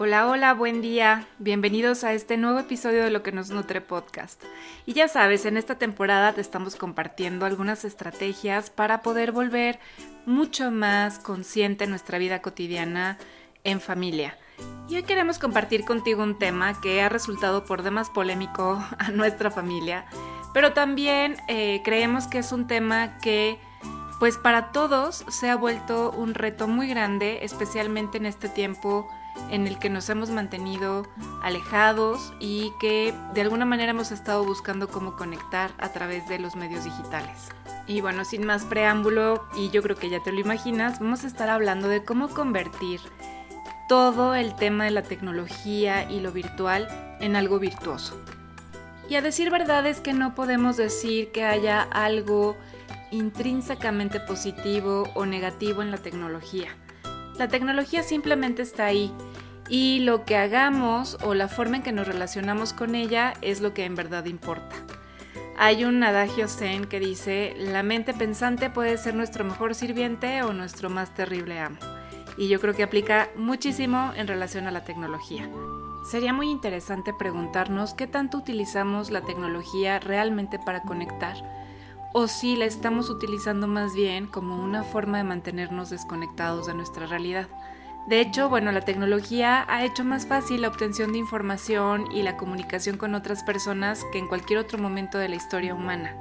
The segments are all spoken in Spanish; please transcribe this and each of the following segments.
Hola, hola, buen día. Bienvenidos a este nuevo episodio de Lo que nos nutre podcast. Y ya sabes, en esta temporada te estamos compartiendo algunas estrategias para poder volver mucho más consciente nuestra vida cotidiana en familia. Y hoy queremos compartir contigo un tema que ha resultado por demás polémico a nuestra familia, pero también eh, creemos que es un tema que pues para todos se ha vuelto un reto muy grande, especialmente en este tiempo en el que nos hemos mantenido alejados y que de alguna manera hemos estado buscando cómo conectar a través de los medios digitales. Y bueno, sin más preámbulo, y yo creo que ya te lo imaginas, vamos a estar hablando de cómo convertir todo el tema de la tecnología y lo virtual en algo virtuoso. Y a decir verdad es que no podemos decir que haya algo intrínsecamente positivo o negativo en la tecnología la tecnología simplemente está ahí y lo que hagamos o la forma en que nos relacionamos con ella es lo que en verdad importa. Hay un adagio zen que dice, la mente pensante puede ser nuestro mejor sirviente o nuestro más terrible amo. Y yo creo que aplica muchísimo en relación a la tecnología. Sería muy interesante preguntarnos qué tanto utilizamos la tecnología realmente para conectar o si la estamos utilizando más bien como una forma de mantenernos desconectados de nuestra realidad. De hecho, bueno, la tecnología ha hecho más fácil la obtención de información y la comunicación con otras personas que en cualquier otro momento de la historia humana.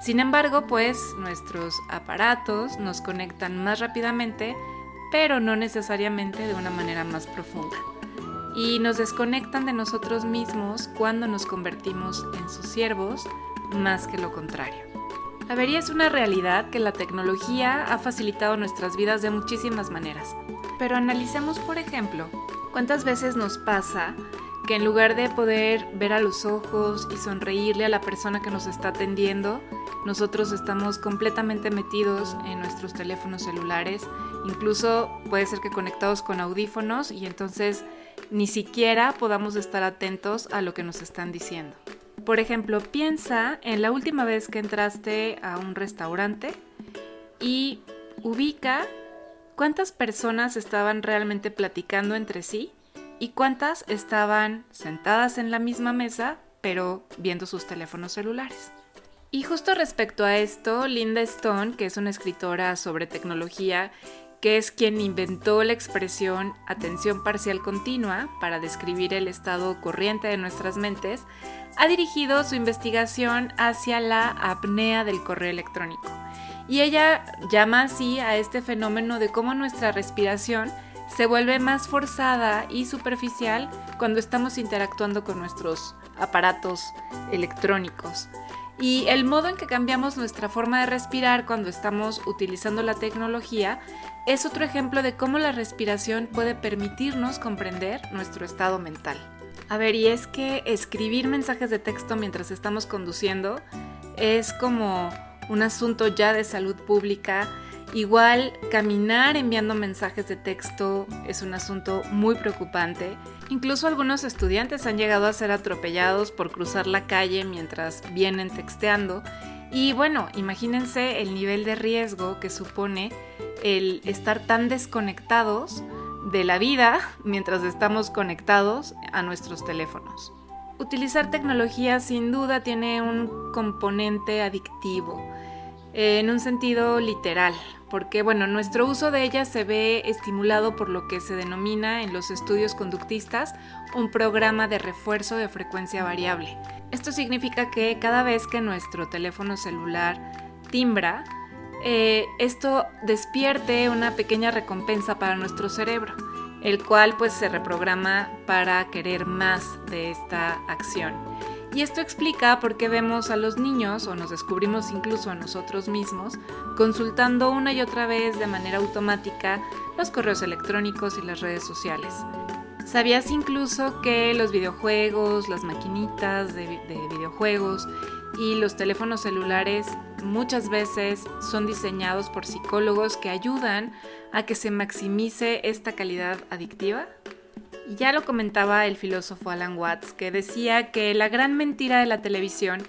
Sin embargo, pues nuestros aparatos nos conectan más rápidamente, pero no necesariamente de una manera más profunda. Y nos desconectan de nosotros mismos cuando nos convertimos en sus siervos, más que lo contrario. La es una realidad que la tecnología ha facilitado nuestras vidas de muchísimas maneras. Pero analicemos, por ejemplo, cuántas veces nos pasa que en lugar de poder ver a los ojos y sonreírle a la persona que nos está atendiendo, nosotros estamos completamente metidos en nuestros teléfonos celulares, incluso puede ser que conectados con audífonos y entonces ni siquiera podamos estar atentos a lo que nos están diciendo. Por ejemplo, piensa en la última vez que entraste a un restaurante y ubica cuántas personas estaban realmente platicando entre sí y cuántas estaban sentadas en la misma mesa pero viendo sus teléfonos celulares. Y justo respecto a esto, Linda Stone, que es una escritora sobre tecnología, que es quien inventó la expresión atención parcial continua para describir el estado corriente de nuestras mentes, ha dirigido su investigación hacia la apnea del correo electrónico. Y ella llama así a este fenómeno de cómo nuestra respiración se vuelve más forzada y superficial cuando estamos interactuando con nuestros aparatos electrónicos. Y el modo en que cambiamos nuestra forma de respirar cuando estamos utilizando la tecnología es otro ejemplo de cómo la respiración puede permitirnos comprender nuestro estado mental. A ver, y es que escribir mensajes de texto mientras estamos conduciendo es como un asunto ya de salud pública. Igual caminar enviando mensajes de texto es un asunto muy preocupante. Incluso algunos estudiantes han llegado a ser atropellados por cruzar la calle mientras vienen texteando. Y bueno, imagínense el nivel de riesgo que supone el estar tan desconectados de la vida mientras estamos conectados a nuestros teléfonos. Utilizar tecnología sin duda tiene un componente adictivo, en un sentido literal, porque bueno, nuestro uso de ella se ve estimulado por lo que se denomina en los estudios conductistas un programa de refuerzo de frecuencia variable. Esto significa que cada vez que nuestro teléfono celular timbra, eh, esto despierte una pequeña recompensa para nuestro cerebro, el cual pues se reprograma para querer más de esta acción. Y esto explica por qué vemos a los niños, o nos descubrimos incluso a nosotros mismos, consultando una y otra vez de manera automática los correos electrónicos y las redes sociales. ¿Sabías incluso que los videojuegos, las maquinitas de videojuegos y los teléfonos celulares muchas veces son diseñados por psicólogos que ayudan a que se maximice esta calidad adictiva? Ya lo comentaba el filósofo Alan Watts, que decía que la gran mentira de la televisión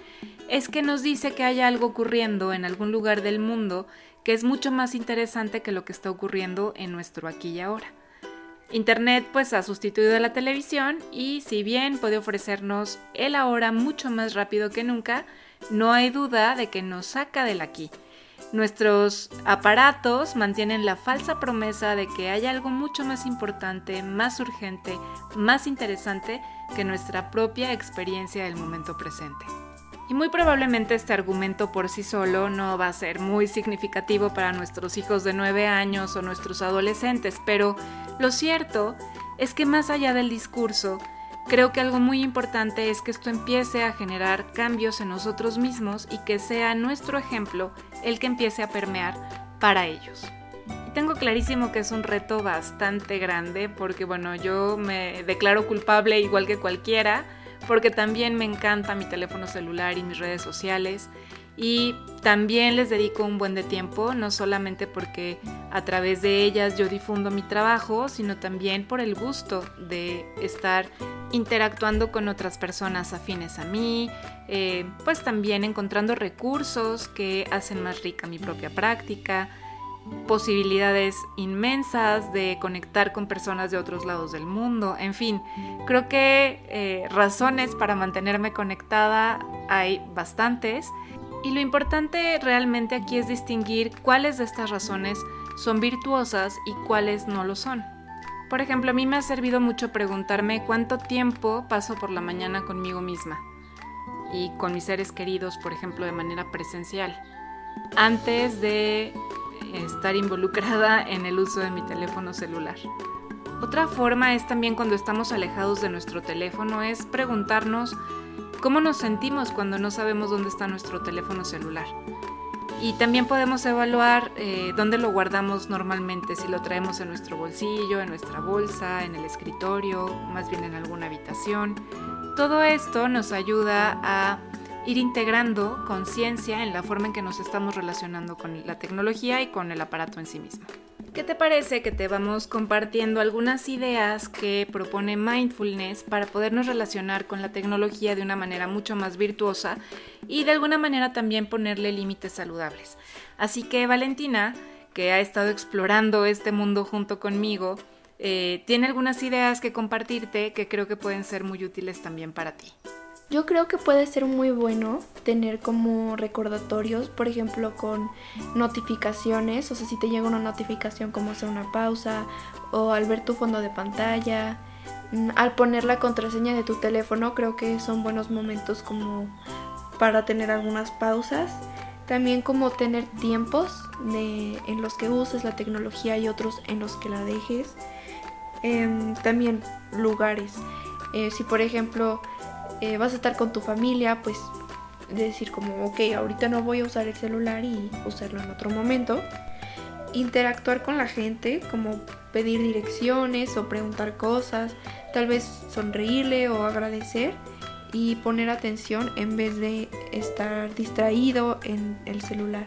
es que nos dice que hay algo ocurriendo en algún lugar del mundo que es mucho más interesante que lo que está ocurriendo en nuestro aquí y ahora. Internet pues ha sustituido a la televisión y si bien puede ofrecernos el ahora mucho más rápido que nunca, no hay duda de que nos saca del aquí. Nuestros aparatos mantienen la falsa promesa de que hay algo mucho más importante, más urgente, más interesante que nuestra propia experiencia del momento presente. Y muy probablemente este argumento por sí solo no va a ser muy significativo para nuestros hijos de 9 años o nuestros adolescentes, pero lo cierto es que más allá del discurso, creo que algo muy importante es que esto empiece a generar cambios en nosotros mismos y que sea nuestro ejemplo el que empiece a permear para ellos. Y tengo clarísimo que es un reto bastante grande porque bueno, yo me declaro culpable igual que cualquiera porque también me encanta mi teléfono celular y mis redes sociales y también les dedico un buen de tiempo, no solamente porque a través de ellas yo difundo mi trabajo, sino también por el gusto de estar interactuando con otras personas afines a mí, eh, pues también encontrando recursos que hacen más rica mi propia práctica, posibilidades inmensas de conectar con personas de otros lados del mundo. En fin, creo que eh, razones para mantenerme conectada hay bastantes. Y lo importante realmente aquí es distinguir cuáles de estas razones son virtuosas y cuáles no lo son. Por ejemplo, a mí me ha servido mucho preguntarme cuánto tiempo paso por la mañana conmigo misma y con mis seres queridos, por ejemplo, de manera presencial, antes de estar involucrada en el uso de mi teléfono celular. Otra forma es también cuando estamos alejados de nuestro teléfono, es preguntarnos cómo nos sentimos cuando no sabemos dónde está nuestro teléfono celular. Y también podemos evaluar eh, dónde lo guardamos normalmente, si lo traemos en nuestro bolsillo, en nuestra bolsa, en el escritorio, más bien en alguna habitación. Todo esto nos ayuda a ir integrando conciencia en la forma en que nos estamos relacionando con la tecnología y con el aparato en sí mismo. ¿Qué te parece que te vamos compartiendo algunas ideas que propone mindfulness para podernos relacionar con la tecnología de una manera mucho más virtuosa y de alguna manera también ponerle límites saludables? Así que Valentina, que ha estado explorando este mundo junto conmigo, eh, tiene algunas ideas que compartirte que creo que pueden ser muy útiles también para ti. Yo creo que puede ser muy bueno tener como recordatorios, por ejemplo, con notificaciones, o sea, si te llega una notificación como hacer una pausa o al ver tu fondo de pantalla, mm, al poner la contraseña de tu teléfono, creo que son buenos momentos como para tener algunas pausas. También como tener tiempos en los que uses la tecnología y otros en los que la dejes. Em, también lugares. Eh, si por ejemplo eh, vas a estar con tu familia, pues decir como, ok, ahorita no voy a usar el celular y usarlo en otro momento. Interactuar con la gente, como pedir direcciones o preguntar cosas, tal vez sonreírle o agradecer y poner atención en vez de estar distraído en el celular.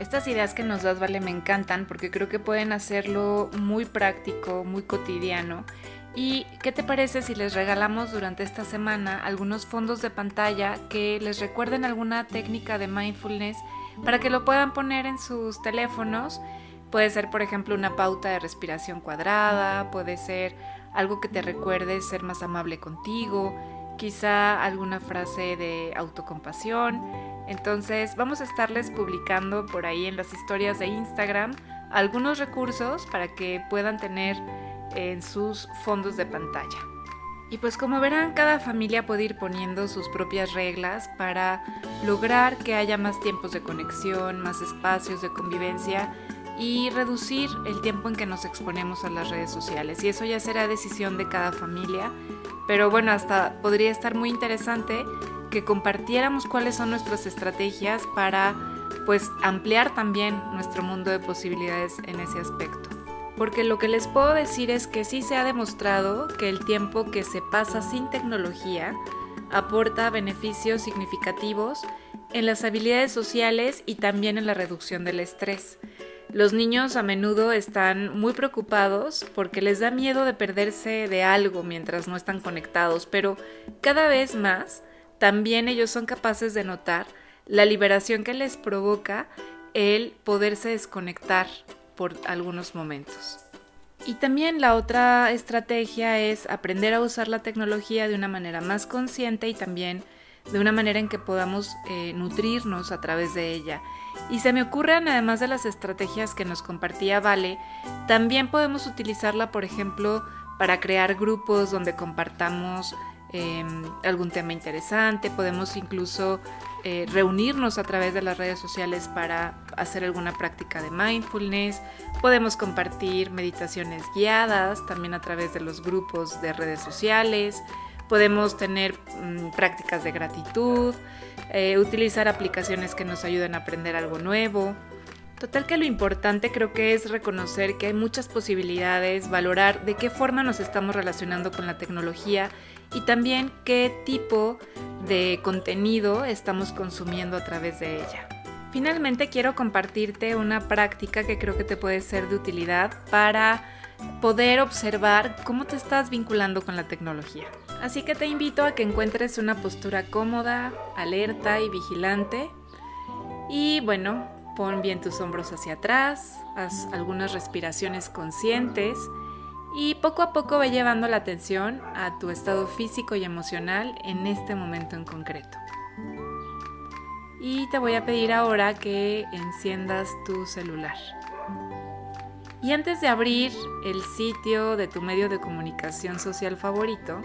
Estas ideas que nos das, Vale, me encantan porque creo que pueden hacerlo muy práctico, muy cotidiano ¿Y qué te parece si les regalamos durante esta semana algunos fondos de pantalla que les recuerden alguna técnica de mindfulness para que lo puedan poner en sus teléfonos? Puede ser, por ejemplo, una pauta de respiración cuadrada, puede ser algo que te recuerde ser más amable contigo, quizá alguna frase de autocompasión. Entonces vamos a estarles publicando por ahí en las historias de Instagram algunos recursos para que puedan tener en sus fondos de pantalla. Y pues como verán, cada familia puede ir poniendo sus propias reglas para lograr que haya más tiempos de conexión, más espacios de convivencia y reducir el tiempo en que nos exponemos a las redes sociales. Y eso ya será decisión de cada familia. Pero bueno, hasta podría estar muy interesante que compartiéramos cuáles son nuestras estrategias para pues ampliar también nuestro mundo de posibilidades en ese aspecto porque lo que les puedo decir es que sí se ha demostrado que el tiempo que se pasa sin tecnología aporta beneficios significativos en las habilidades sociales y también en la reducción del estrés. Los niños a menudo están muy preocupados porque les da miedo de perderse de algo mientras no están conectados, pero cada vez más también ellos son capaces de notar la liberación que les provoca el poderse desconectar algunos momentos. Y también la otra estrategia es aprender a usar la tecnología de una manera más consciente y también de una manera en que podamos eh, nutrirnos a través de ella. Y se me ocurren, además de las estrategias que nos compartía Vale, también podemos utilizarla, por ejemplo, para crear grupos donde compartamos em, algún tema interesante, podemos incluso eh, reunirnos a través de las redes sociales para hacer alguna práctica de mindfulness, podemos compartir meditaciones guiadas también a través de los grupos de redes sociales, podemos tener mm, prácticas de gratitud, eh, utilizar aplicaciones que nos ayuden a aprender algo nuevo. Total que lo importante creo que es reconocer que hay muchas posibilidades, valorar de qué forma nos estamos relacionando con la tecnología y también qué tipo de contenido estamos consumiendo a través de ella. Finalmente quiero compartirte una práctica que creo que te puede ser de utilidad para poder observar cómo te estás vinculando con la tecnología. Así que te invito a que encuentres una postura cómoda, alerta y vigilante. Y bueno, pon bien tus hombros hacia atrás, haz algunas respiraciones conscientes y poco a poco ve llevando la atención a tu estado físico y emocional en este momento en concreto. Y te voy a pedir ahora que enciendas tu celular. Y antes de abrir el sitio de tu medio de comunicación social favorito,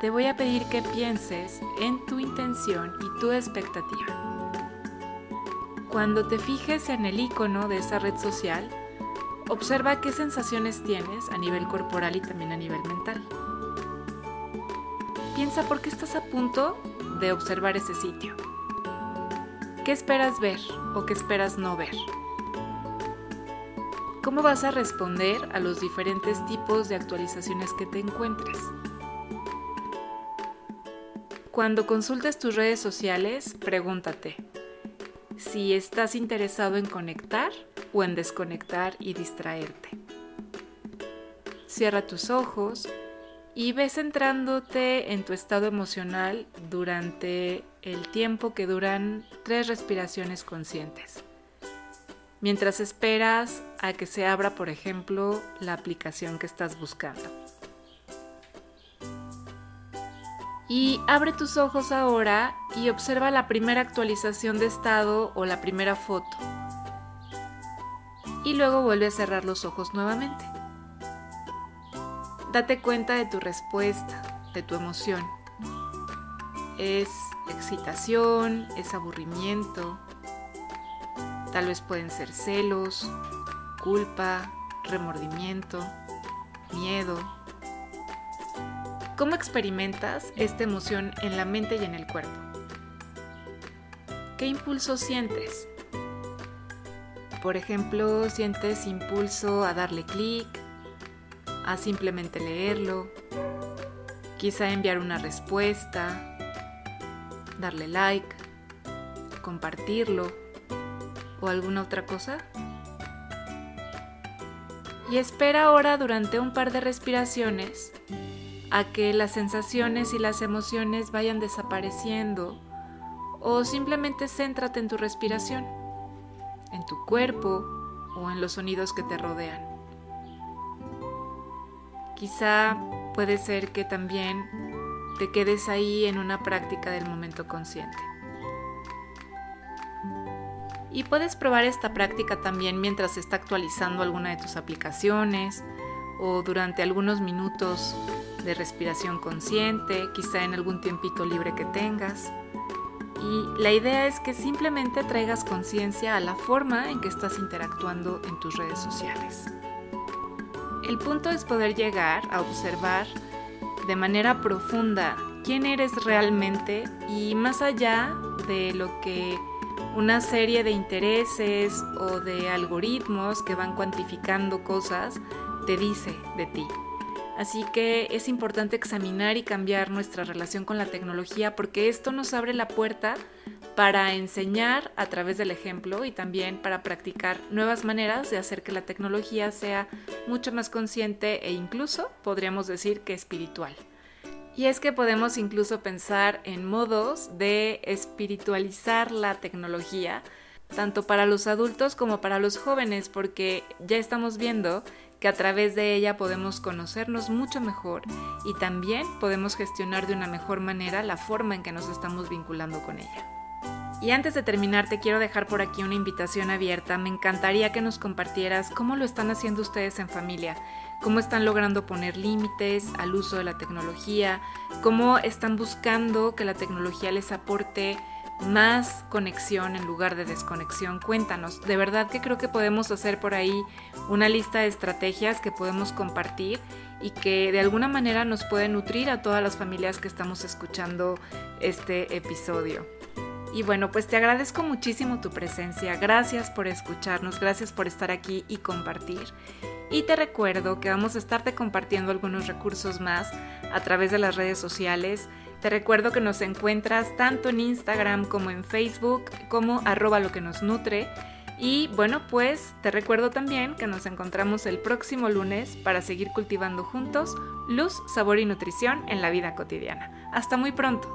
te voy a pedir que pienses en tu intención y tu expectativa. Cuando te fijes en el icono de esa red social, Observa qué sensaciones tienes a nivel corporal y también a nivel mental. Piensa por qué estás a punto de observar ese sitio. ¿Qué esperas ver o qué esperas no ver? ¿Cómo vas a responder a los diferentes tipos de actualizaciones que te encuentres? Cuando consultes tus redes sociales, pregúntate si estás interesado en conectar o en desconectar y distraerte. Cierra tus ojos y ve centrándote en tu estado emocional durante el tiempo que duran tres respiraciones conscientes. Mientras esperas a que se abra, por ejemplo, la aplicación que estás buscando. Y abre tus ojos ahora y observa la primera actualización de estado o la primera foto y luego vuelve a cerrar los ojos nuevamente. Date cuenta de tu respuesta, de tu emoción. Es excitación, es aburrimiento, tal vez pueden ser celos, culpa, remordimiento, miedo. ¿Cómo experimentas esta emoción en la mente y en el cuerpo? ¿Qué impulso sientes? Por ejemplo, sientes impulso a darle clic, a simplemente leerlo, quizá enviar una respuesta, darle like, compartirlo o alguna otra cosa. Y espera ahora durante un par de respiraciones a que las sensaciones y las emociones vayan desapareciendo o simplemente céntrate en tu respiración en tu cuerpo o en los sonidos que te rodean. Quizá puede ser que también te quedes ahí en una práctica del momento consciente. Y puedes probar esta práctica también mientras se está actualizando alguna de tus aplicaciones o durante algunos minutos de respiración consciente, quizá en algún tiempito libre que tengas y la idea es que simplemente traigas conciencia a la forma en que estás interactuando en tus redes sociales. El punto es poder llegar a observar de manera profunda quién eres realmente y más allá de lo que una serie de intereses o de algoritmos que van cuantificando cosas te dice de ti. Así que es importante examinar y cambiar nuestra relación con la tecnología porque esto nos abre la puerta para enseñar a través del ejemplo y también para practicar nuevas maneras de hacer que la tecnología sea mucho más consciente e incluso podríamos decir que espiritual. Y es que podemos incluso pensar en modos de espiritualizar la tecnología, tanto para los adultos como para los jóvenes, porque ya estamos viendo que a través de ella podemos conocernos mucho mejor y también podemos gestionar de una mejor manera la forma en que nos estamos vinculando con ella. Y antes de terminar, te quiero dejar por aquí una invitación abierta. Me encantaría que nos compartieras cómo lo están haciendo ustedes en familia, cómo están logrando poner límites al uso de la tecnología, cómo están buscando que la tecnología les aporte más conexión en lugar de desconexión. Cuéntanos, de verdad que creo que podemos hacer por ahí una lista de estrategias que podemos compartir y que de alguna manera nos pueden nutrir a todas las familias que estamos escuchando este episodio. Y bueno, pues te agradezco muchísimo tu presencia, gracias por escucharnos, gracias por estar aquí y compartir. Y te recuerdo que vamos a estarte compartiendo algunos recursos más a través de las redes sociales. Te recuerdo que nos encuentras tanto en Instagram como en Facebook como arroba lo que nos nutre. Y bueno, pues te recuerdo también que nos encontramos el próximo lunes para seguir cultivando juntos luz, sabor y nutrición en la vida cotidiana. Hasta muy pronto.